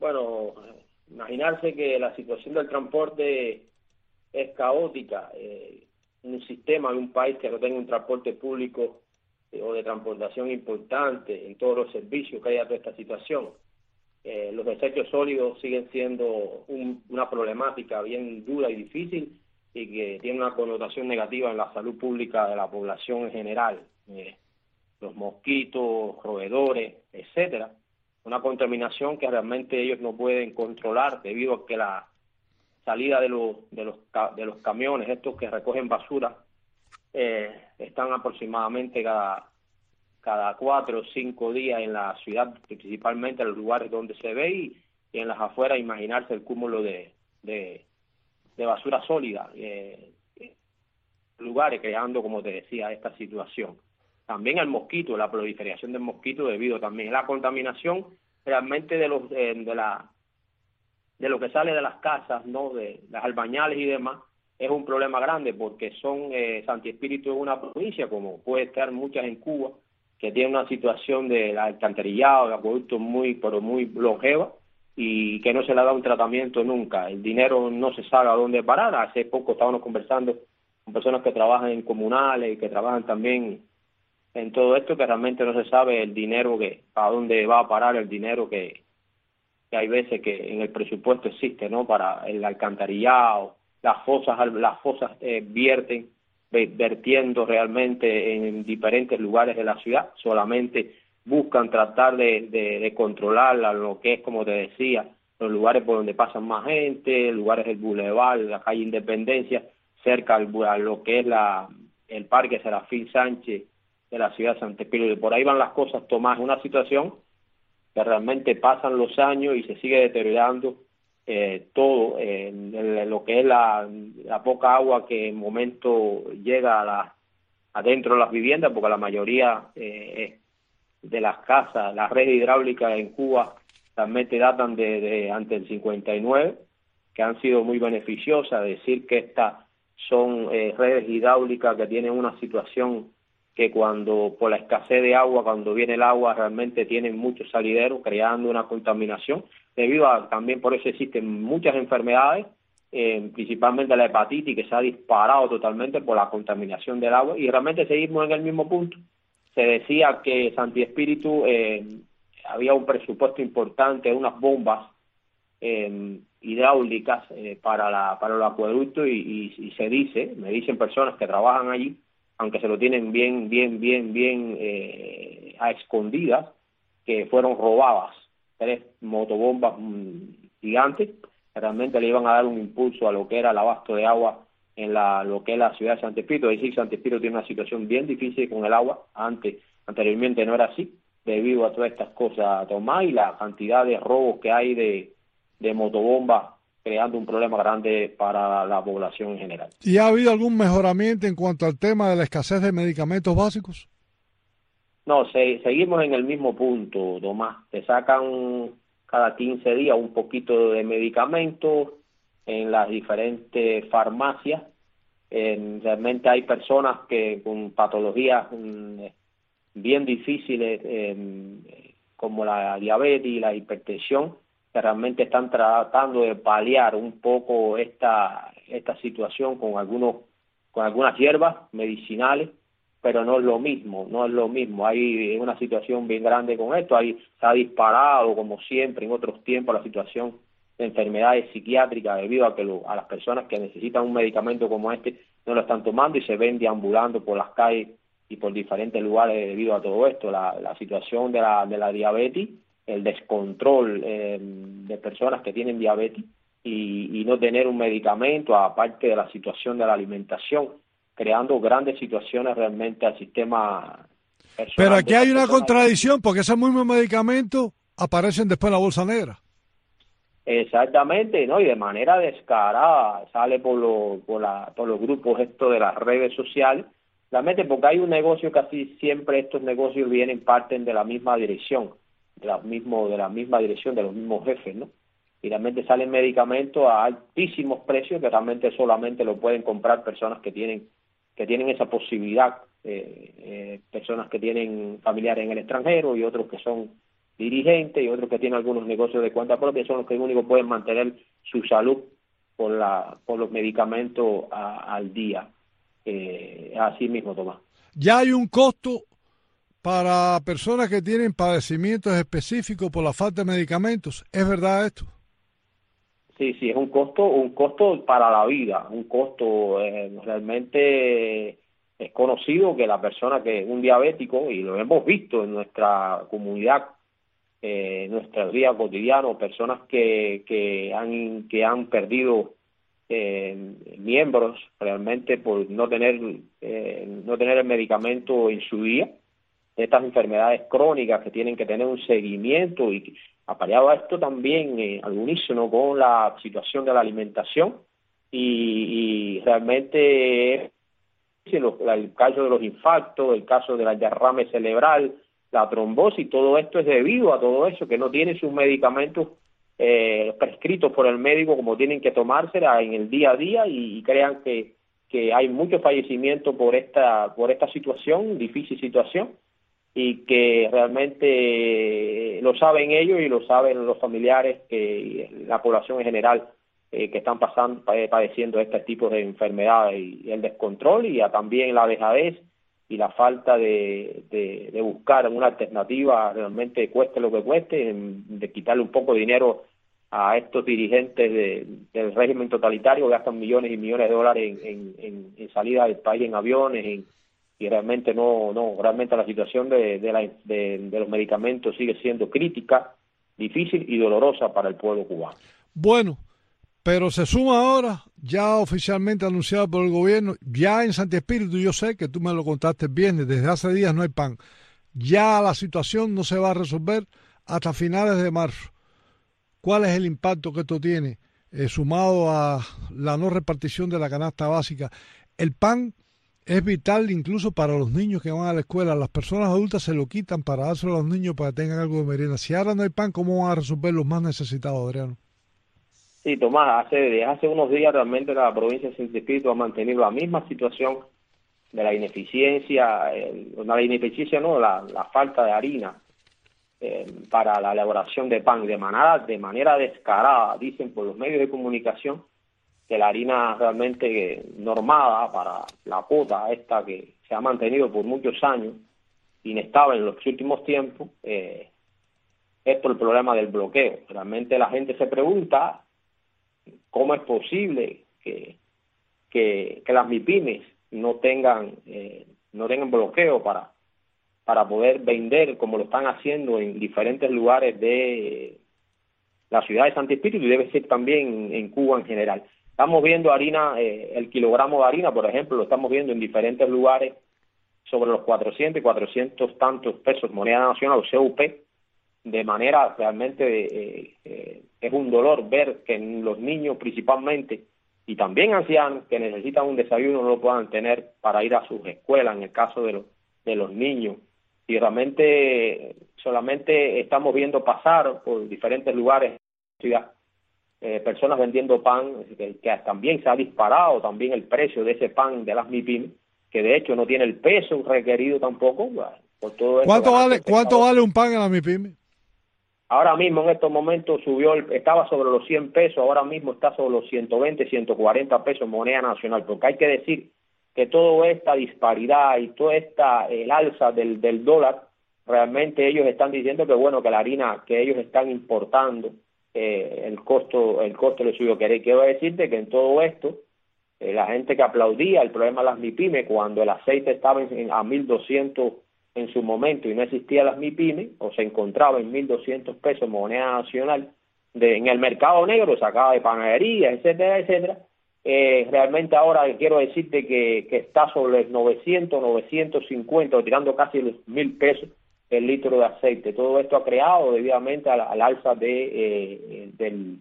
Bueno, imaginarse que la situación del transporte es caótica. Eh, un sistema de un país que no tenga un transporte público eh, o de transportación importante en todos los servicios que haya toda esta situación. Eh, los desechos sólidos siguen siendo una problemática bien dura y difícil y que tiene una connotación negativa en la salud pública de la población en general, eh, los mosquitos, roedores, etcétera, una contaminación que realmente ellos no pueden controlar debido a que la salida de los de los de los camiones estos que recogen basura eh, están aproximadamente cada cada cuatro o cinco días en la ciudad, principalmente en los lugares donde se ve y, en las afueras imaginarse el cúmulo de, de de basura sólida, eh, lugares creando, como te decía, esta situación. También el mosquito, la proliferación del mosquito debido también a la contaminación realmente de los de la de lo que sale de las casas, no de las albañales y demás, es un problema grande porque son eh, Santi Espíritu es una provincia como puede estar muchas en Cuba que tiene una situación de alcantarillado, de acueductos muy pero muy longeva y que no se le ha dado un tratamiento nunca. El dinero no se sabe a dónde parar. Hace poco estábamos conversando con personas que trabajan en comunales y que trabajan también en todo esto, que realmente no se sabe el dinero que, a dónde va a parar el dinero que, que hay veces que en el presupuesto existe, ¿no? Para el alcantarillado, las fosas, las fosas eh, vierten, vertiendo realmente en diferentes lugares de la ciudad, solamente buscan tratar de, de, controlarla, lo que es, como te decía, los lugares por donde pasan más gente, lugares del Boulevard, la calle Independencia, cerca al, a lo que es la el parque Serafín Sánchez de la ciudad de San Espíritu. Por ahí van las cosas, Tomás, una situación que realmente pasan los años y se sigue deteriorando eh, todo, eh, en lo que es la, la poca agua que en momento llega a la, adentro de las viviendas, porque la mayoría eh, de las casas, las redes hidráulicas en Cuba realmente datan de, de ante el 59, que han sido muy beneficiosas, decir que estas son eh, redes hidráulicas que tienen una situación que cuando por la escasez de agua, cuando viene el agua, realmente tienen muchos salideros, creando una contaminación, debido a también por eso existen muchas enfermedades, eh, principalmente la hepatitis, que se ha disparado totalmente por la contaminación del agua, y realmente seguimos en el mismo punto. Se decía que Santi Espíritu eh, había un presupuesto importante, unas bombas eh, hidráulicas eh, para la para el acueducto y, se dice, me dicen personas que trabajan allí, aunque se lo tienen bien, bien, bien, bien eh, a escondidas, que fueron robadas tres motobombas mm, gigantes, que realmente le iban a dar un impulso a lo que era el abasto de agua en la, lo que es la ciudad de Santo Espíritu. Es decir, Santo Espíritu tiene una situación bien difícil con el agua, antes, anteriormente no era así, debido a todas estas cosas, Tomás, y la cantidad de robos que hay de, de motobombas creando un problema grande para la población en general. ¿Y ha habido algún mejoramiento en cuanto al tema de la escasez de medicamentos básicos? No, se, seguimos en el mismo punto, Tomás. Te sacan cada 15 días un poquito de medicamentos en las diferentes farmacias. Realmente hay personas que con patologías mm, bien difíciles como la diabetes y la hipertensión que realmente están tratando de paliar un poco esta esta situación con algunos con algunas hierbas medicinales pero no es lo mismo no es lo mismo hay una situación bien grande con esto ahí se ha disparado como siempre en otros tiempos la situación de enfermedades psiquiátricas debido a que lo, a las personas que necesitan un medicamento como este no lo están tomando y se ven deambulando por las calles y por diferentes lugares debido a todo esto la, la situación de la de la diabetes el descontrol eh, de personas que tienen diabetes y, y, no tener un medicamento, aparte de la situación de la alimentación, creando grandes situaciones realmente al sistema. Pero aquí hay una contradicción, porque esos mismos medicamentos aparecen después en la bolsa negra. Exactamente, ¿no? Y de manera descarada sale por, lo, por, la, por los grupos esto de las redes sociales, realmente porque hay un negocio casi siempre estos negocios vienen, parten de la misma dirección de la, mismo, de la misma dirección, de los mismos jefes, ¿no? Y realmente salen medicamentos a altísimos precios que realmente solamente lo pueden comprar personas que tienen que tienen esa posibilidad, eh, eh, personas que tienen familiares en el extranjero y otros que son dirigentes y otros que tienen algunos negocios de cuenta propia, son los que único pueden mantener su salud por, la, por los medicamentos a, al día. Eh, así mismo, Tomás. Ya hay un costo para personas que tienen padecimientos específicos por la falta de medicamentos. ¿Es verdad esto? Sí, sí, es un costo, un costo para la vida, un costo eh, realmente es conocido que la persona que es un diabético, y lo hemos visto en nuestra comunidad, eh, nuestra vida cotidiana, personas que, que, han, que han perdido eh, miembros realmente por no tener, eh, no tener el medicamento en su día, estas enfermedades crónicas que tienen que tener un seguimiento y apareado a esto también eh, al unísono con la situación de la alimentación y, y realmente el caso de los infartos, el caso de la derrame cerebral, la trombosis, todo esto es debido a todo eso, que no tienen sus medicamentos eh, prescritos por el médico como tienen que tomársela en el día a día y, crean que, que hay mucho fallecimiento por esta, por esta situación, difícil situación, y que realmente lo saben ellos y lo saben los familiares que la población en general eh, que están pasando padeciendo este tipo de enfermedades y, el descontrol y también la dejadez y la falta de, de, buscar una alternativa realmente cueste lo que cueste de quitarle un poco de dinero a estos dirigentes de, del régimen totalitario que gastan millones y millones de dólares en, en, salida del país en aviones en y realmente no, no, realmente la situación de, de, la, de los medicamentos sigue siendo crítica, difícil y dolorosa para el pueblo cubano. Bueno, Pero se suma ahora, ya oficialmente anunciado por el gobierno, ya en Santi Espíritu, yo sé que tú me lo contaste viernes, desde hace días no hay pan. Ya la situación no se va a resolver hasta finales de marzo. ¿Cuál es el impacto que esto tiene, eh, sumado a la no repartición de la canasta básica? El pan es vital incluso para los niños que van a la escuela. Las personas adultas se lo quitan para dárselo a los niños para que tengan algo de merienda. Si ahora no hay pan, ¿cómo van a resolver los más necesitados, Adriano? Sí, Tomás, hace, desde hace unos días realmente la provincia de Santo Espíritu ha mantenido la misma situación de la ineficiencia, eh, la ineficiencia no, la, falta de harina eh, para la elaboración de pan de manera, de manera descarada, dicen por los medios de comunicación, que la harina realmente normada para la pota esta que se ha mantenido por muchos años, inestable en los últimos tiempos, eh, es por el problema del bloqueo. Realmente la gente se pregunta cómo es posible que, que, que las MIPIMES no tengan, eh, no tengan bloqueo para, para poder vender como lo están haciendo en diferentes lugares de la ciudad de Santo Espíritu y debe ser también en Cuba en general. Estamos viendo harina, eh, el kilogramo de harina, por ejemplo, lo estamos viendo en diferentes lugares sobre los 400 y 400 tantos pesos moneda nacional o CUP, de manera realmente eh, eh, es un dolor ver que los niños principalmente y también ancianos que necesitan un desayuno no lo puedan tener para ir a sus escuelas en el caso de los de los niños y realmente solamente estamos viendo pasar por diferentes lugares de la ciudad eh, personas vendiendo pan que, que, también se ha disparado también el precio de ese pan de las MIPIM que de hecho no tiene el peso requerido tampoco por todo ¿Cuánto vale cuánto vale un pan en la MIPIM? Ahora mismo en estos momentos subió, estaba sobre los 100 pesos, ahora mismo está sobre los 120, 140 pesos moneda nacional, porque hay que decir que toda esta disparidad y toda esta el alza del, del dólar, realmente ellos están diciendo que bueno, que la harina que ellos están importando, eh, el costo el costo le subió. Quiero decirte que en todo esto, eh, la gente que aplaudía el problema de las MIPIME cuando el aceite estaba en, a 1.200 en su momento y no existía las MIPIME o se encontraba en 1.200 pesos moneda nacional de, en el mercado negro, sacaba de panadería, etcétera, etcétera, eh, realmente ahora quiero decirte que, que está sobre 900, 950 o tirando casi los mil pesos el litro de aceite. Todo esto ha creado debidamente al, al alza de, eh, del,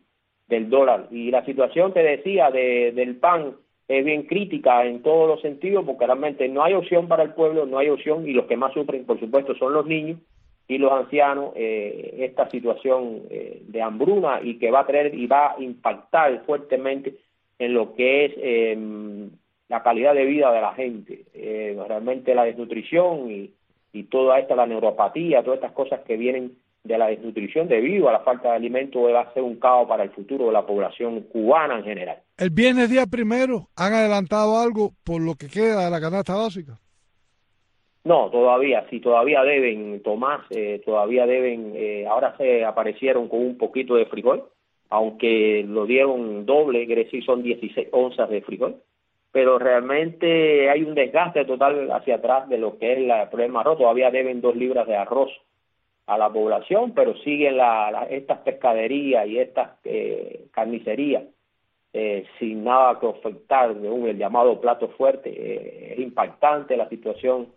del dólar. Y la situación, te decía, de, del pan es bien crítica en todos los sentidos porque realmente no hay opción para el pueblo, no hay opción y los que más sufren, por supuesto, son los niños y los ancianos eh, esta situación eh, de hambruna y que va a traer y va a impactar fuertemente en lo que es eh, la calidad de vida de la gente. Eh, realmente la desnutrición y, y toda esta, la neuropatía, todas estas cosas que vienen de la desnutrición debido a la falta de alimentos va a ser un caos para el futuro de la población cubana en general. El viernes día primero, ¿han adelantado algo por lo que queda de la canasta básica? No, todavía, sí, todavía deben, Tomás, eh, todavía deben, eh, ahora se aparecieron con un poquito de frijol, aunque lo dieron doble, quiere decir son 16 onzas de frijol, pero realmente hay un desgaste total hacia atrás de lo que es la, el problema arroz, todavía deben dos libras de arroz a la población, pero siguen la, la, estas pescaderías y estas eh, carnicerías eh, sin nada que ofertar de un el llamado plato fuerte. Eh, es impactante la situación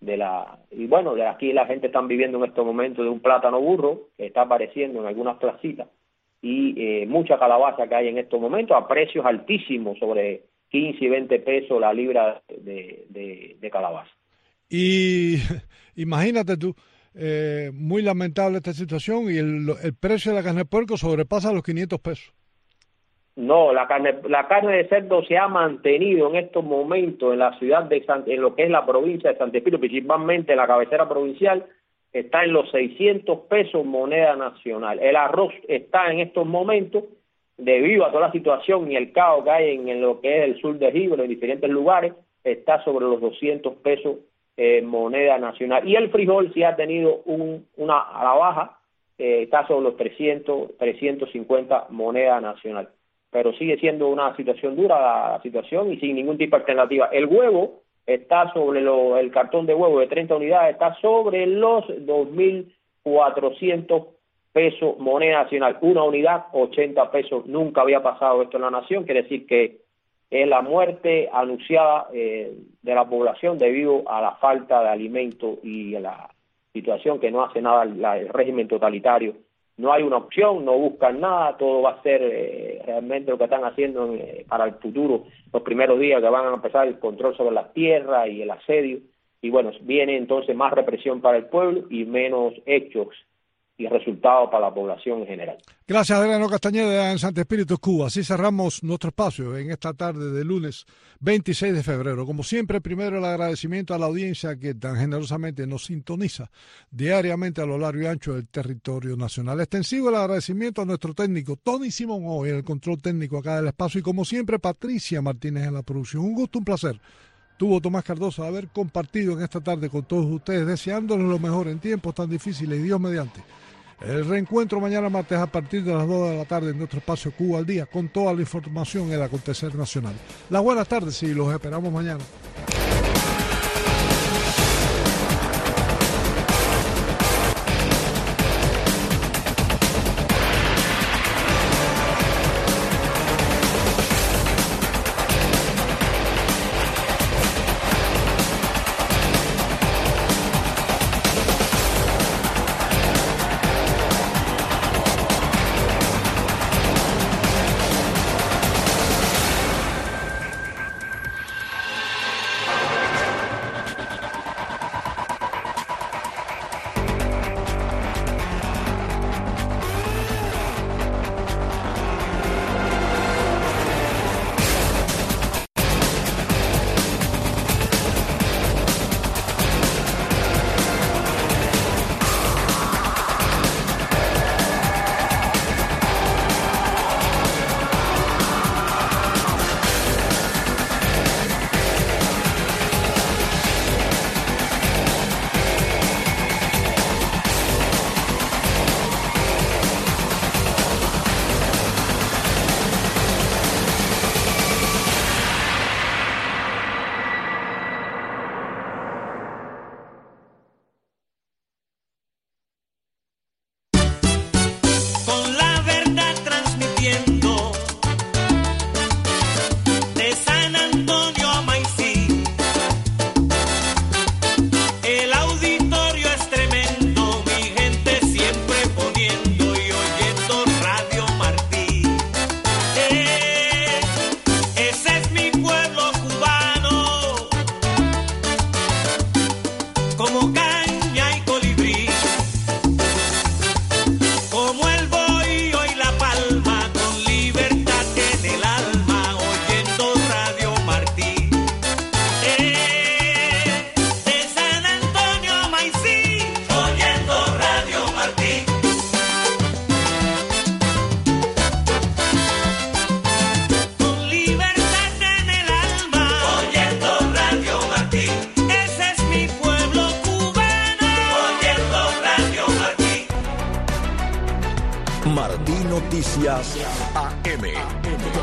de la... Y bueno, de aquí la gente está viviendo en estos momentos de un plátano burro que está apareciendo en algunas placitas y eh, mucha calabaza que hay en estos momentos a precios altísimos, sobre 15 y 20 pesos la libra de, de, de calabaza. Y imagínate tú, eh, muy lamentable esta situación y el, precio de la carne de puerco sobrepasa los 500 pesos. No, la carne, la carne de cerdo se ha mantenido en estos momentos en la ciudad de San, en lo que es la provincia de Santo Espíritu, principalmente en la cabecera provincial, está en los 600 pesos moneda nacional. El arroz está en estos momentos, debido a toda la situación y el caos que hay en, en lo que es el sur de Gibro, en diferentes lugares, está sobre los 200 pesos eh, moneda nacional. Y el frijol sí ha tenido un, una a la baja, eh, está sobre los 300, 350 moneda nacional. Pero sigue siendo una situación dura la situación y sin ningún tipo de alternativa. El huevo está sobre lo, el cartón de huevo de 30 unidades, está sobre los 2.400 pesos, moneda nacional, una unidad, 80 pesos. Nunca había pasado esto en la nación, quiere decir que es la muerte anunciada eh, de la población debido a la falta de alimento y a la situación que no hace nada la- el régimen totalitario. No hay una opción, no buscan nada, todo va a ser eh, realmente lo que están haciendo eh, para el futuro, los primeros días que van a empezar el control sobre las tierras y el asedio. Y bueno, viene entonces más represión para el pueblo y menos hechos y resultados para la población en general. Gracias, Adriano Castañeda, en Santo Espíritu, Cuba. Así cerramos nuestro espacio en esta tarde de lunes 26 de febrero. Como siempre, primero el agradecimiento a la audiencia que tan generosamente nos sintoniza diariamente a lo largo y ancho del territorio nacional. Extensivo el agradecimiento a nuestro técnico Tony Simón hoy, el control técnico acá del espacio. Y como siempre, Patricia Martínez en la producción. Un gusto, un placer. Tuvo Tomás Cardoso haber compartido en esta tarde con todos ustedes, deseándoles lo mejor en tiempos tan difíciles y Dios mediante. El reencuentro mañana martes a partir de las 2 de la tarde en nuestro espacio Cuba al día con toda la información en el acontecer nacional. Las buenas tardes y los esperamos mañana. Noticias AM.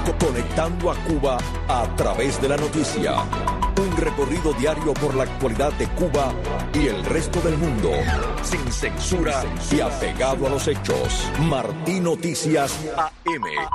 Co- Conectando a Cuba a través de la noticia. Un recorrido diario por la actualidad de Cuba y el resto del mundo. Sin censura y apegado a los hechos. Martí Noticias AM.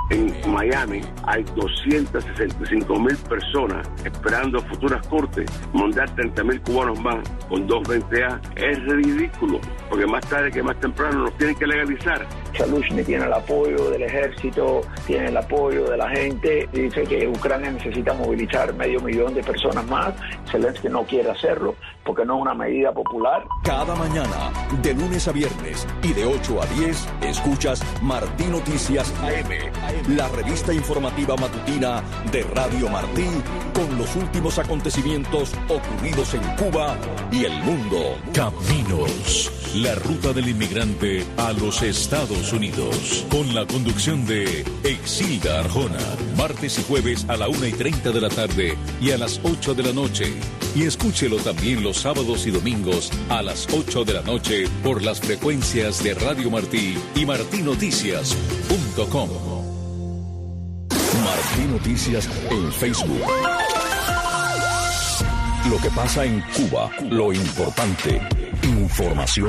En Miami hay 265 mil personas esperando futuras cortes. Mandar 30 mil cubanos más con 220A es ridículo, porque más tarde que más temprano nos tienen que legalizar. Chalushny tiene el apoyo del ejército, tiene el apoyo de la gente, dice que Ucrania necesita movilizar medio millón de personas más. Zelensky no quiere hacerlo porque no es una medida popular. Cada mañana, de lunes a viernes y de 8 a 10, escuchas Martí Noticias La revista informativa matutina de Radio Martí con los últimos acontecimientos ocurridos en Cuba y el mundo. Caminos, la ruta del inmigrante a los Estados Unidos. Con la conducción de Exilda Arjona. Martes y jueves a la 1 y 30 de la tarde y a las 8 de la noche. Y escúchelo también los sábados y domingos a las 8 de la noche por las frecuencias de Radio Martí y martinoticias.com. Martí Noticias en Facebook. Lo que pasa en Cuba, lo importante, información.